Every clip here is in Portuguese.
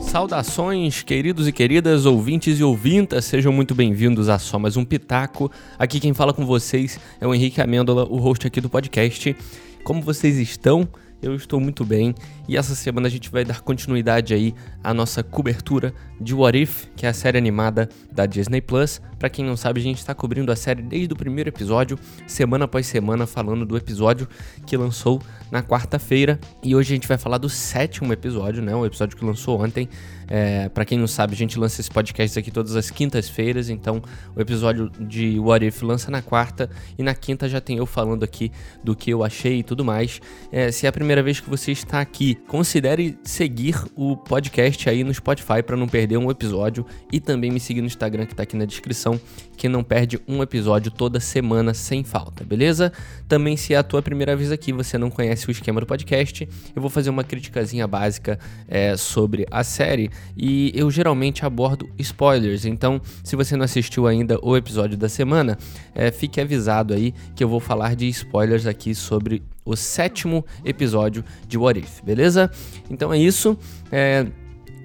Saudações, queridos e queridas, ouvintes e ouvintas, sejam muito bem-vindos a só mais um Pitaco. Aqui quem fala com vocês é o Henrique Amêndola, o host aqui do podcast. Como vocês estão? Eu estou muito bem e essa semana a gente vai dar continuidade aí à nossa cobertura de What If, que é a série animada da Disney Plus. Para quem não sabe, a gente está cobrindo a série desde o primeiro episódio, semana após semana, falando do episódio que lançou na quarta-feira. E hoje a gente vai falar do sétimo episódio, né? O episódio que lançou ontem. É, para quem não sabe, a gente lança esse podcast aqui todas as quintas-feiras, então o episódio de What If lança na quarta e na quinta já tem eu falando aqui do que eu achei e tudo mais. É, se é a primeira vez que você está aqui, considere seguir o podcast aí no Spotify para não perder um episódio e também me seguir no Instagram que está aqui na descrição, que não perde um episódio toda semana sem falta, beleza? Também se é a tua primeira vez aqui, você não conhece o esquema do podcast, eu vou fazer uma criticazinha básica é, sobre a série e eu geralmente abordo spoilers. Então, se você não assistiu ainda o episódio da semana, é, fique avisado aí que eu vou falar de spoilers aqui sobre o sétimo episódio de What If, beleza? Então é isso. É,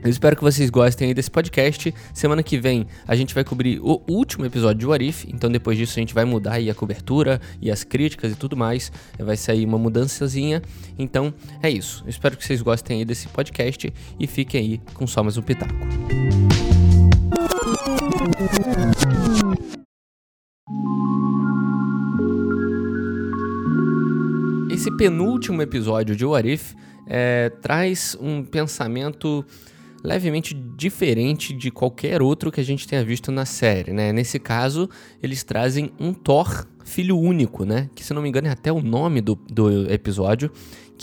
eu espero que vocês gostem aí desse podcast. Semana que vem a gente vai cobrir o último episódio de Warif, então depois disso a gente vai mudar aí a cobertura e as críticas e tudo mais. Vai sair uma mudançazinha. Então é isso. Eu espero que vocês gostem aí desse podcast e fiquem aí com só mais um pitaco. Esse penúltimo episódio de Warif é, traz um pensamento levemente diferente de qualquer outro que a gente tenha visto na série, né? Nesse caso, eles trazem um Thor filho único, né? Que se não me engano é até o nome do, do episódio,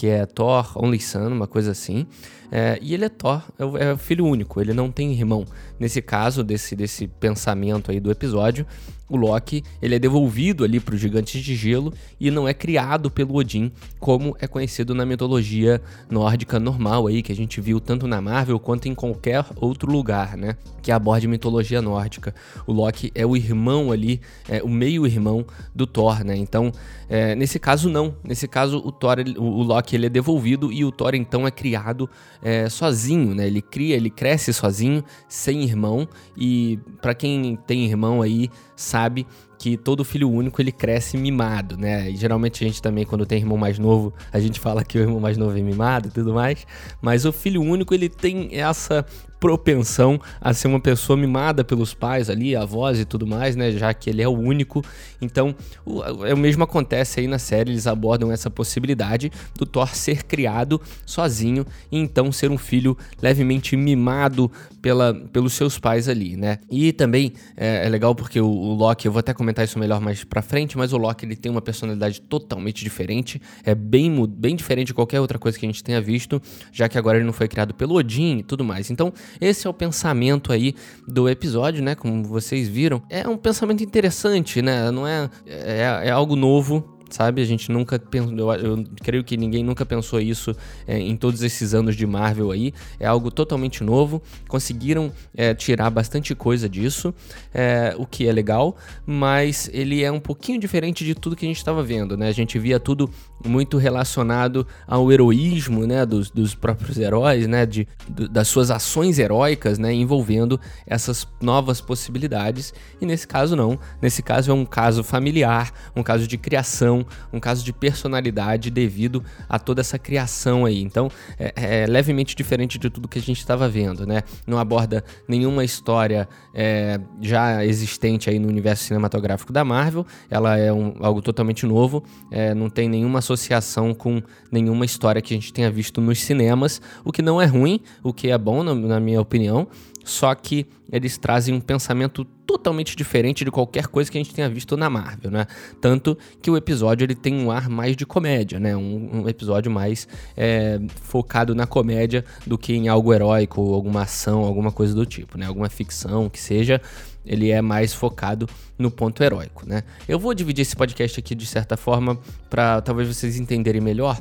que é Thor Only Son, uma coisa assim. É, e ele é Thor, é o, é filho único, ele não tem irmão. Nesse caso, desse, desse pensamento aí do episódio, o Loki ele é devolvido ali para os gigantes de gelo e não é criado pelo Odin, como é conhecido na mitologia nórdica normal aí, que a gente viu tanto na Marvel quanto em qualquer outro lugar, né? Que aborda mitologia nórdica. O Loki é o irmão ali, é o meio-irmão do Thor, né? Então, é, nesse caso não. Nesse caso, o Thor, o, o Loki ele é devolvido e o Thor então é criado é, sozinho, né? Ele cria, ele cresce sozinho, sem irmão. E para quem tem irmão aí, sabe que todo filho único ele cresce mimado, né? E geralmente a gente também, quando tem irmão mais novo, a gente fala que o irmão mais novo é mimado e tudo mais. Mas o filho único ele tem essa propensão a ser uma pessoa mimada pelos pais ali, avós e tudo mais, né? Já que ele é o único. Então, o, é o mesmo acontece aí na série, eles abordam essa possibilidade do Thor ser criado sozinho e então ser um filho levemente mimado pela, pelos seus pais ali, né? E também é, é legal porque o, o, Loki, eu vou até comentar isso melhor mais pra frente, mas o Loki ele tem uma personalidade totalmente diferente, é bem, bem diferente de qualquer outra coisa que a gente tenha visto, já que agora ele não foi criado pelo Odin e tudo mais. Então, esse é o pensamento aí do episódio, né? Como vocês viram. É um pensamento interessante, né? Não é, é, é algo novo sabe? A gente nunca pensou, eu, eu, creio que ninguém nunca pensou isso é, em todos esses anos de Marvel aí. É algo totalmente novo. Conseguiram é, tirar bastante coisa disso, é, o que é legal, mas ele é um pouquinho diferente de tudo que a gente estava vendo, né? A gente via tudo muito relacionado ao heroísmo, né? Dos, dos próprios heróis, né? De, do, das suas ações heróicas, né? Envolvendo essas novas possibilidades. E nesse caso, não. Nesse caso, é um caso familiar, um caso de criação um caso de personalidade devido a toda essa criação aí. Então, é, é levemente diferente de tudo que a gente estava vendo, né? Não aborda nenhuma história é, já existente aí no universo cinematográfico da Marvel. Ela é um, algo totalmente novo, é, não tem nenhuma associação com nenhuma história que a gente tenha visto nos cinemas, o que não é ruim, o que é bom, na, na minha opinião. Só que eles trazem um pensamento totalmente diferente de qualquer coisa que a gente tenha visto na Marvel, né? Tanto que o episódio ele tem um ar mais de comédia, né? Um, um episódio mais é, focado na comédia do que em algo heróico, alguma ação, alguma coisa do tipo, né? Alguma ficção que seja, ele é mais focado no ponto heróico, né? Eu vou dividir esse podcast aqui de certa forma para talvez vocês entenderem melhor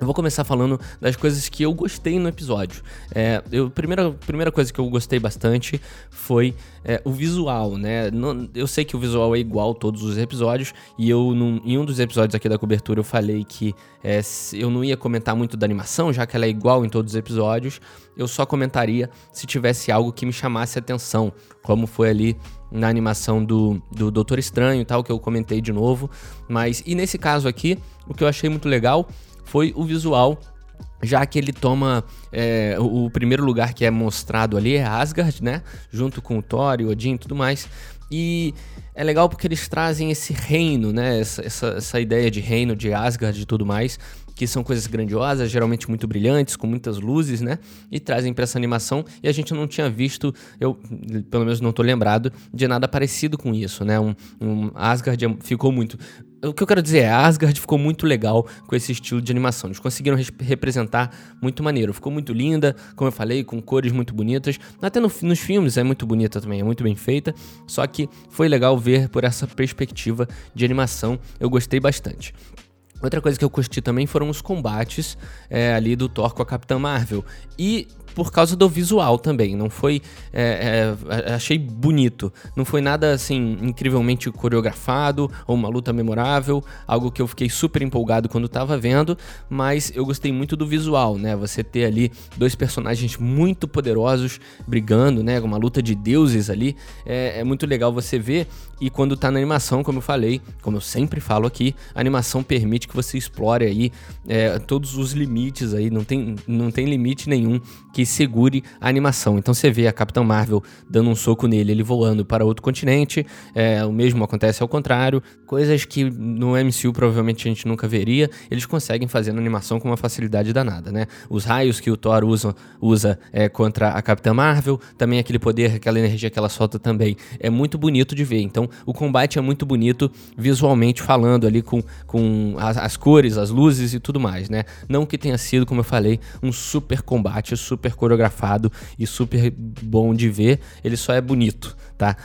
Eu vou começar falando das coisas que eu gostei no episódio. É, eu, primeira, primeira coisa que eu gostei bastante foi é, o visual, né? Não, eu sei que o visual é igual todos os episódios, e eu, num, em um dos episódios aqui da cobertura, eu falei que é, eu não ia comentar muito da animação, já que ela é igual em todos os episódios. Eu só comentaria se tivesse algo que me chamasse atenção, como foi ali na animação do, do Doutor Estranho e tal, que eu comentei de novo. Mas, e nesse caso aqui, o que eu achei muito legal foi o visual já que ele toma é, o, primeiro lugar que é mostrado ali é Asgard, né? Junto com o Thor e Odin e tudo mais. E é legal porque eles trazem esse reino, né? Essa, essa, essa ideia de reino, de Asgard e tudo mais, que são coisas grandiosas, geralmente muito brilhantes, com muitas luzes, né? E trazem para essa animação. E a gente não tinha visto, eu pelo menos não tô lembrado, de nada parecido com isso, né? Um, um Asgard ficou muito o que eu quero dizer é, Asgard ficou muito legal com esse estilo de animação. Eles conseguiram representar muito maneiro. Ficou muito linda, como eu falei, com cores muito bonitas. Até no, nos filmes é muito bonita também, é muito bem feita. Só que foi legal ver por essa perspectiva de animação. Eu gostei bastante. Outra coisa que eu curti também foram os combates é, ali do Thor com a Capitã Marvel. E por causa do visual também. Não foi. É, é, achei bonito. Não foi nada assim incrivelmente coreografado ou uma luta memorável. Algo que eu fiquei super empolgado quando tava vendo. Mas eu gostei muito do visual, né? Você ter ali dois personagens muito poderosos brigando, né? Uma luta de deuses ali. É, é muito legal você ver. E quando tá na animação, como eu falei, como eu sempre falo aqui, a animação permite que você explore aí é, todos os limites aí. Não tem, não tem limite nenhum que que segure a animação. Então você vê a Capitã Marvel dando um soco nele, ele voando para outro continente, é, o mesmo acontece ao contrário, coisas que no MCU provavelmente a gente nunca veria, eles conseguem fazer na animação com uma facilidade danada, né? Os raios que o Thor usa, usa é, contra a Capitã Marvel, também aquele poder, aquela energia que ela solta também, é muito bonito de ver. Então o combate é muito bonito visualmente falando ali com, com as, as cores, as luzes e tudo mais, né? Não que tenha sido, como eu falei, um super combate, super super coreografado e super bom de ver, ele só é bonito, tá?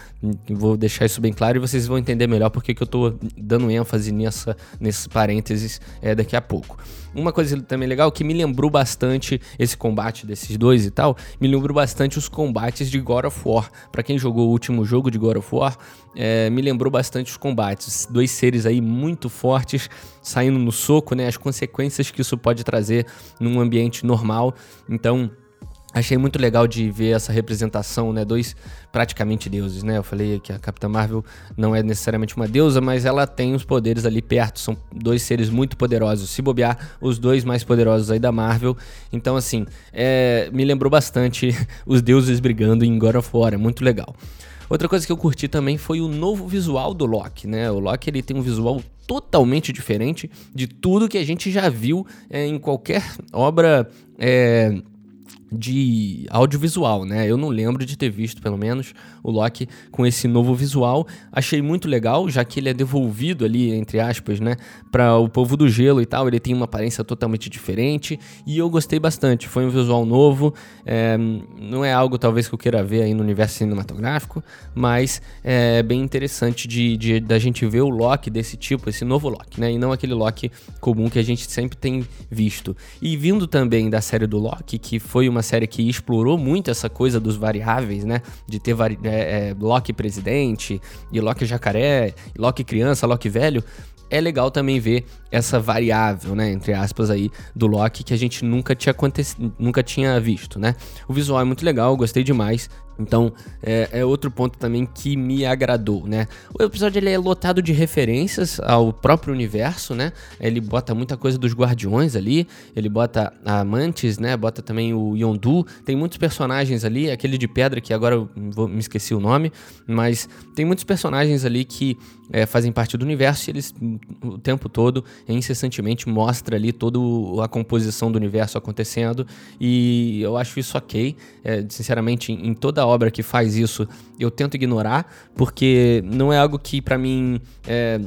Vou deixar isso bem claro e vocês vão entender melhor porque que eu tô dando ênfase nessa, nesses parênteses é, daqui a pouco. Uma coisa também legal que me lembrou bastante esse combate desses dois e tal, me lembrou bastante os combates de God of War. Para quem jogou o último jogo de God of War, é, me lembrou bastante os combates. Dois seres aí muito fortes saindo no soco, né? As consequências que isso pode trazer num ambiente normal. Então, Achei muito legal de ver essa representação, né? Dois praticamente deuses, né? Eu falei que a Capitã Marvel não é necessariamente uma deusa, mas ela tem os poderes ali perto. São dois seres muito poderosos. Se bobear, os dois mais poderosos aí da Marvel. Então, assim, é, me lembrou bastante os deuses brigando em God of War. É muito legal. Outra coisa que eu curti também foi o novo visual do Loki, né? O Loki ele tem um visual totalmente diferente de tudo que a gente já viu é, em qualquer obra. É, de audiovisual, né? Eu não lembro de ter visto, pelo menos, o Loki com esse novo visual. Achei muito legal, já que ele é devolvido ali, entre aspas, né, para o povo do gelo e tal. Ele tem uma aparência totalmente diferente e eu gostei bastante. Foi um visual novo, é, não é algo talvez que eu queira ver aí no universo cinematográfico, mas é bem interessante de, de da gente ver o Loki desse tipo, esse novo Loki, né? E não aquele Loki comum que a gente sempre tem visto. E vindo também da série do Loki, que foi uma série que explorou muito essa coisa dos variáveis, né? De ter vari é, é, Loki presidente, e Loki jacaré, Loki criança, Loki velho é legal também ver essa variável, né, entre aspas aí, do Loki que a gente nunca tinha, nunca tinha visto, né? O visual é muito legal, gostei demais. Então, é, é, outro ponto também que me agradou, né? O episódio ele é lotado de referências ao próprio universo, né? Ele bota muita coisa dos Guardiões ali, ele bota a Mantis, né? Bota também o Yondu, tem muitos personagens ali, aquele de pedra que agora eu vou, me esqueci o nome, mas tem muitos personagens ali que é, fazem parte do universo e eles o tempo todo, incessantemente, mostra ali toda a composição do universo acontecendo e eu acho isso ok. É, sinceramente, em, obra que faz isso, eu tento ignorar, porque não é algo que para mim é,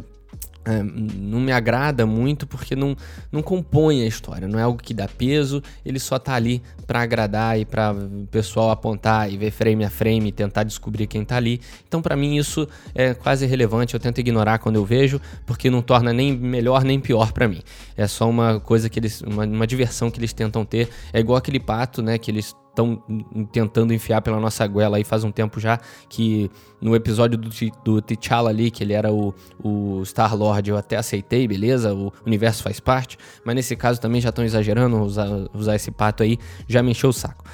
é, não me agrada muito porque não, não compõe a história, não é algo que dá peso, ele só tá ali para agradar e para o pessoal apontar e ver frame a frame e tentar descobrir quem tá ali. Então, para mim, isso é quase irrelevante, eu tento ignorar quando eu vejo, porque não torna nem melhor nem pior para mim. É só uma coisa que eles. Uma, uma diversão que eles tentam ter. É igual aquele pato, né? Que eles estão tentando enfiar pela nossa goela aí faz um tempo já, que no episódio do, do T'Challa ali, que ele era o, o Star-Lord, eu até aceitei, beleza, o universo faz parte, mas nesse caso também já estão exagerando, usar, usar esse pato aí já me encheu o saco.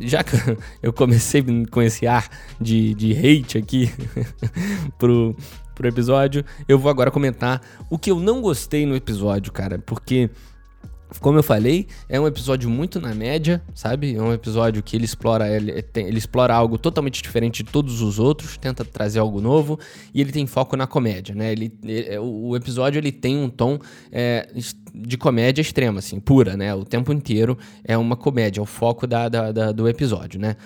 Já que eu comecei com esse ar de, de hate aqui pro, pro episódio, eu vou agora comentar o que eu não gostei no episódio, cara, porque como eu falei, é um episódio muito na média, sabe? É um episódio que ele explora, ele, ele, explora algo totalmente diferente de todos os outros, tenta trazer algo novo e ele tem foco na comédia, né? Ele, ele o episódio ele tem um tom é, de comédia extrema, assim, pura, né? O tempo inteiro é uma comédia, é o foco da, da, da do episódio, né?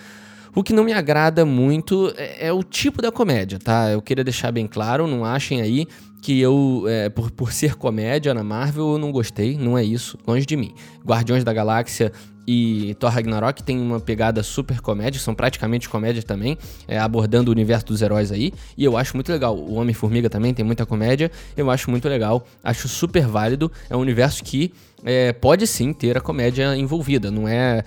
O que não me agrada muito é, é, o tipo da comédia, tá? Eu queria deixar bem claro, não achem aí que eu, é, por, por ser comédia na Marvel, eu não gostei, não é isso, longe de mim. Guardiões da Galáxia e Thor Ragnarok tem uma pegada super comédia, são praticamente comédia também, é, abordando o universo dos heróis aí, e eu acho muito legal. O Homem-Formiga também tem muita comédia, eu acho muito legal, acho super válido, é um universo que é, pode sim ter a comédia envolvida, não é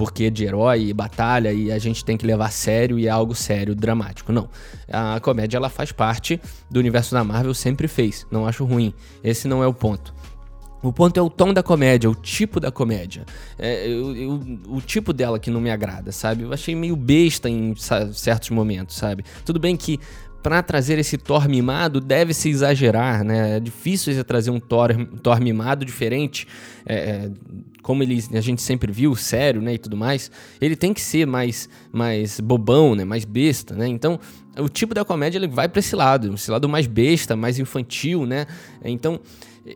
porque de herói e batalha e a gente tem que levar a sério e é algo sério, dramático. Não. A comédia ela faz parte do universo da Marvel, sempre fez. Não acho ruim. Esse não é o ponto. O ponto é o tom da comédia, o tipo da comédia. É, eu, eu, o tipo dela que não me agrada, sabe? Eu achei meio besta em certos momentos, sabe? Tudo bem que para trazer esse Thor mimado deve se exagerar, né? É difícil você trazer um Thor, Thor mimado diferente. É, é como ele, a gente sempre viu, sério, né, e tudo mais, ele tem que ser mais, mais bobão, né, mais besta, né? Então, o tipo da comédia ele vai para esse lado, esse lado mais besta, mais infantil, né? Então,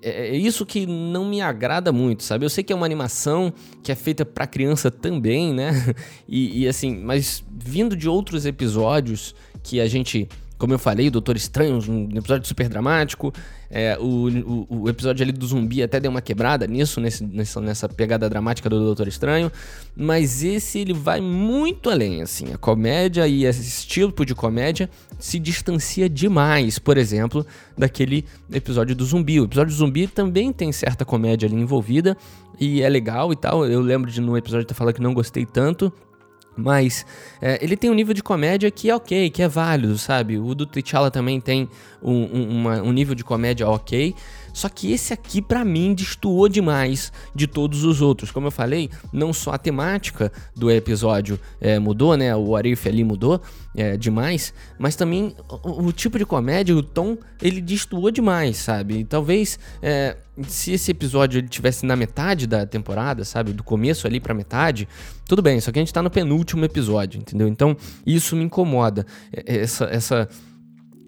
é, é isso que não me agrada muito, sabe? Eu sei que é uma animação que é feita para criança também, né? E, e assim, mas vindo de outros episódios que a gente como eu falei, Doutor Estranho, um episódio super dramático. É, o, o, o, episódio ali do zumbi até deu uma quebrada nisso, nesse, nessa, nessa pegada dramática do Doutor Estranho. Mas esse ele vai muito além, assim. A comédia e esse tipo de comédia se distancia demais, por exemplo, daquele episódio do zumbi. O episódio do zumbi também tem certa comédia ali envolvida e é legal e tal. Eu lembro de no episódio estar falando que não gostei tanto. Mas é, ele tem um nível de comédia que é ok, que é válido, sabe? O do T'Challa também tem um, um, uma, um nível de comédia ok. Só que esse aqui, para mim, destoou demais de todos os outros. Como eu falei, não só a temática do episódio é, mudou, né? O Arif ali mudou é, demais, mas também o, o, tipo de comédia, o tom, ele destoou demais, sabe? E talvez é, se esse episódio ele tivesse na metade da temporada, sabe? Do começo ali pra metade, tudo bem, só que a gente tá no penúltimo episódio, entendeu? Então isso me incomoda. É, essa. essa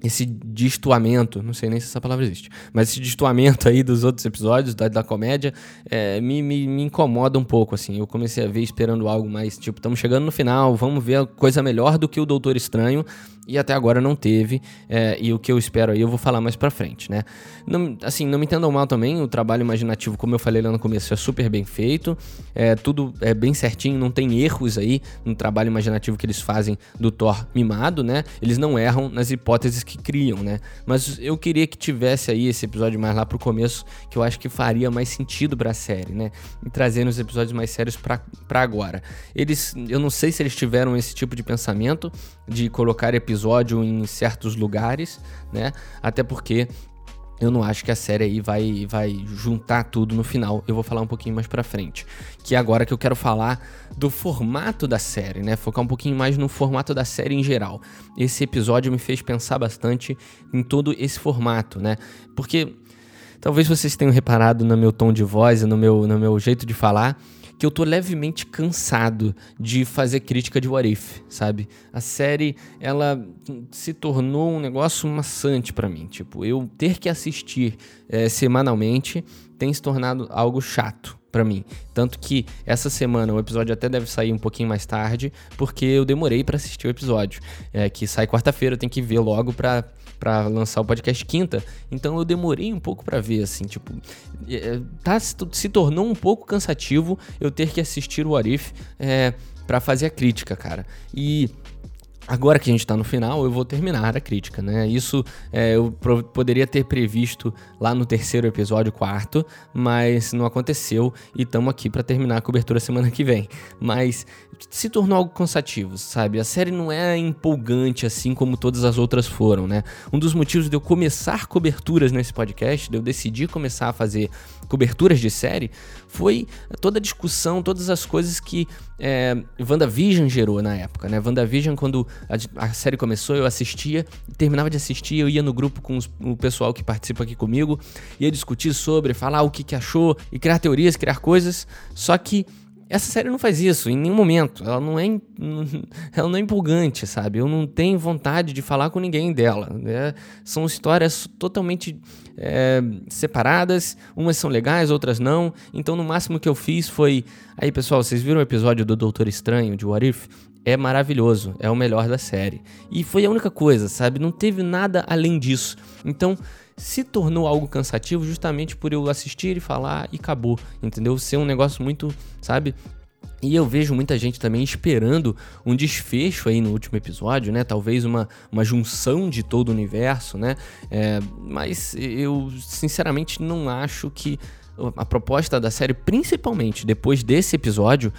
esse destoamento, não sei nem se essa palavra existe, mas esse destoamento aí dos outros episódios da, da comédia é, me, me, me, incomoda um pouco, assim. Eu comecei a ver esperando algo mais, tipo, estamos chegando no final, vamos ver coisa melhor do que o Doutor Estranho, e até agora não teve, é, e o que eu espero aí eu vou falar mais pra frente, né? Não, assim, não me entendam mal também, o trabalho imaginativo, como eu falei lá no começo, é super bem feito, é, tudo é bem certinho, não tem erros aí no trabalho imaginativo que eles fazem do Thor mimado, né? Eles não erram nas hipóteses que criam, né? Mas eu queria que tivesse aí esse episódio mais lá pro começo, que eu acho que faria mais sentido pra série, né? E trazendo os episódios mais sérios pra, pra agora. Eles, eu não sei se eles tiveram esse tipo de pensamento de colocar episódio em certos lugares, né? Até porque eu não acho que a série aí vai, vai juntar tudo no final. Eu vou falar um pouquinho mais pra frente. Que é agora que eu quero falar do formato da série, né? Focar um pouquinho mais no formato da série em geral. Esse episódio me fez pensar bastante em todo esse formato, né? Porque talvez vocês tenham reparado no meu tom de voz e no meu, no meu jeito de falar que eu tô levemente cansado de fazer crítica de What If, sabe? A série, ela se tornou um negócio maçante para mim. Tipo, eu ter que assistir é, semanalmente tem se tornado algo chato para mim. Tanto que essa semana o episódio até deve sair um pouquinho mais tarde, porque eu demorei para assistir o episódio. É, que sai quarta-feira, eu tenho que ver logo pra para lançar o podcast quinta, então eu demorei um pouco para ver, assim, tipo, é, tá, se tornou um pouco cansativo eu ter que assistir o Arif é, para fazer a crítica, cara. E Agora que a gente está no final, eu vou terminar a crítica, né? Isso é, eu poderia ter previsto lá no terceiro episódio, quarto, mas não aconteceu e estamos aqui para terminar a cobertura semana que vem. Mas se tornou algo cansativo, sabe? A série não é empolgante assim como todas as outras foram, né? Um dos motivos de eu começar coberturas nesse podcast, de eu decidir começar a fazer coberturas de série, foi toda a discussão, todas as coisas que é, WandaVision gerou na época, né? WandaVision, quando a, a série começou, eu assistia, terminava de assistir, eu ia no grupo com os, o pessoal que participa aqui comigo, ia discutir sobre, falar o que, que achou, e criar teorias, criar coisas, só que essa série não faz isso em nenhum momento. Ela não é, ela não é empolgante, sabe? Eu não tenho vontade de falar com ninguém dela. Né? São histórias totalmente é, separadas. Umas são legais, outras não. Então, no máximo que eu fiz foi. Aí, pessoal, vocês viram o episódio do Doutor Estranho, de What If? É maravilhoso, é o melhor da série. E foi a única coisa, sabe? Não teve nada além disso. Então se tornou algo cansativo justamente por eu assistir e falar e acabou, entendeu? Ser um negócio muito, sabe? E eu vejo muita gente também esperando um desfecho aí no último episódio, né? Talvez uma, uma junção de todo o universo, né? É, mas eu sinceramente não acho que a proposta da série, principalmente depois desse episódio,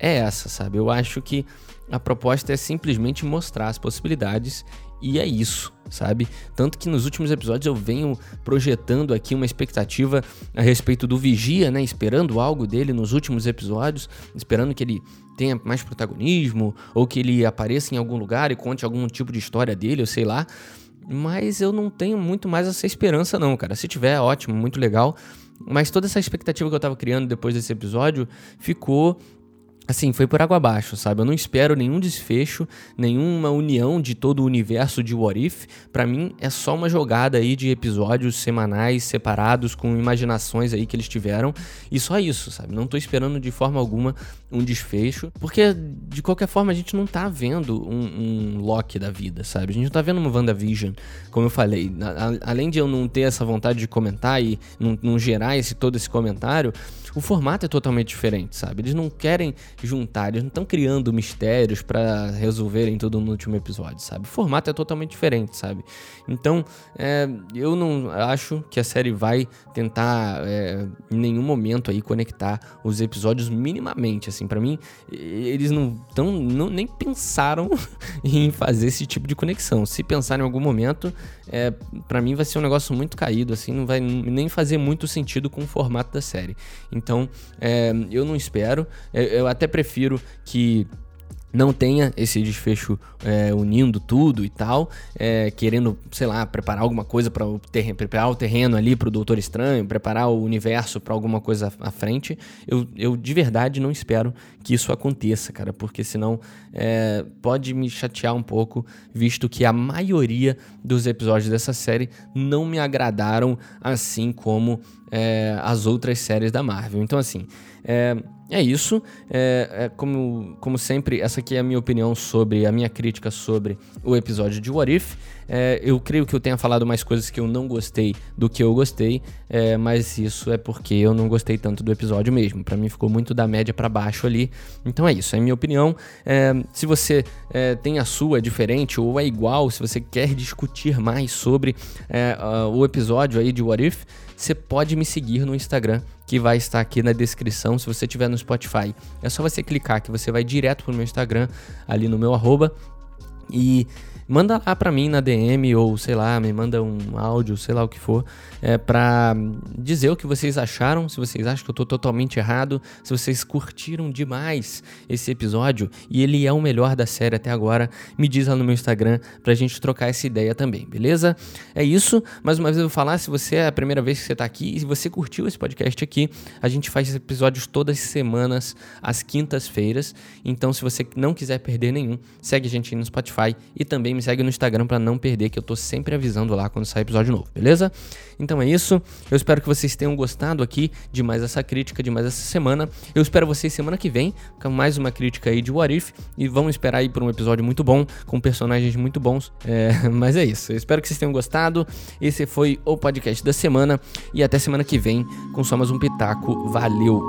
é essa, sabe? Eu acho que a proposta é simplesmente mostrar as possibilidades e é isso, sabe? Tanto que nos últimos episódios eu venho projetando aqui uma expectativa a respeito do Vigia, né? Esperando algo dele nos últimos episódios, esperando que ele tenha mais protagonismo ou que ele apareça em algum lugar e conte algum tipo de história dele, eu sei lá. Mas eu não tenho muito mais essa esperança, não, cara. Se tiver, ótimo, muito legal. Mas toda essa expectativa que eu tava criando depois desse episódio ficou Assim, foi por água abaixo, sabe? Eu não espero nenhum desfecho, nenhuma união de todo o universo de What If. Pra mim, é só uma jogada aí de episódios semanais separados com imaginações aí que eles tiveram. E só isso, sabe? Não tô esperando de forma alguma um desfecho. Porque, de qualquer forma, a gente não tá vendo um, um Loki da vida, sabe? A gente não tá vendo uma WandaVision, como eu falei. A, além de eu não ter essa vontade de comentar e não, não gerar esse, todo esse comentário, o formato é totalmente diferente, sabe? Eles não querem juntar, eles não estão criando mistérios para resolverem tudo no último episódio, sabe? O formato é totalmente diferente, sabe? Então, é, eu não acho que a série vai tentar é, em nenhum momento aí conectar os episódios minimamente, assim, para mim eles não estão nem pensaram em fazer esse tipo de conexão. Se pensar em algum momento, é, para mim vai ser um negócio muito caído, assim, não vai nem fazer muito sentido com o formato da série. Então, é, eu não espero. Eu, eu até prefiro que não tenha esse desfecho é, unindo tudo e tal, é, querendo, sei lá, preparar alguma coisa para preparar o terreno ali para o Doutor Estranho, preparar o universo para alguma coisa à frente. Eu, eu de verdade não espero que isso aconteça, cara, porque senão é, pode me chatear um pouco, visto que a maioria dos episódios dessa série não me agradaram assim como é, as outras séries da Marvel. Então, assim. É, é isso. É, é, como, como sempre, essa aqui é a minha opinião sobre, a minha crítica sobre o episódio de What If. É, eu creio que eu tenha falado mais coisas que eu não gostei do que eu gostei, é, mas isso é porque eu não gostei tanto do episódio mesmo. Para mim ficou muito da média para baixo ali. Então é isso, é minha opinião. É, se você é, tem a sua diferente ou é igual, se você quer discutir mais sobre uh, o episódio aí de What If, você pode me seguir no Instagram, que vai estar aqui na descrição. Se você estiver no Spotify, é só você clicar que você vai direto pro meu Instagram, ali no meu arroba. E manda lá para mim na DM ou sei lá, me manda um áudio, sei lá o que for, é, para dizer o que vocês acharam, se vocês acham que eu tô totalmente errado, se vocês curtiram demais esse episódio e ele é o melhor da série até agora, me diz lá no meu Instagram pra gente trocar essa ideia também, beleza? É isso, mais uma vez eu vou falar, se você é a primeira vez que você tá aqui e se você curtiu esse podcast aqui, a gente faz episódios todas as semanas, às quintas-feiras, então se você não quiser perder nenhum, segue a gente aí no Spotify Spotify e também me segue no Instagram para não perder, que eu tô sempre avisando lá quando sair episódio novo, beleza? Então é isso. Eu espero que vocês tenham gostado aqui de mais essa crítica, de mais essa semana. Eu espero vocês semana que vem com mais uma crítica aí de What If e vamos esperar aí por um episódio muito bom, com personagens muito bons. É, mas é isso. Eu espero que vocês tenham gostado. Esse foi o podcast da semana e até semana que vem com só mais um pitaco. Valeu!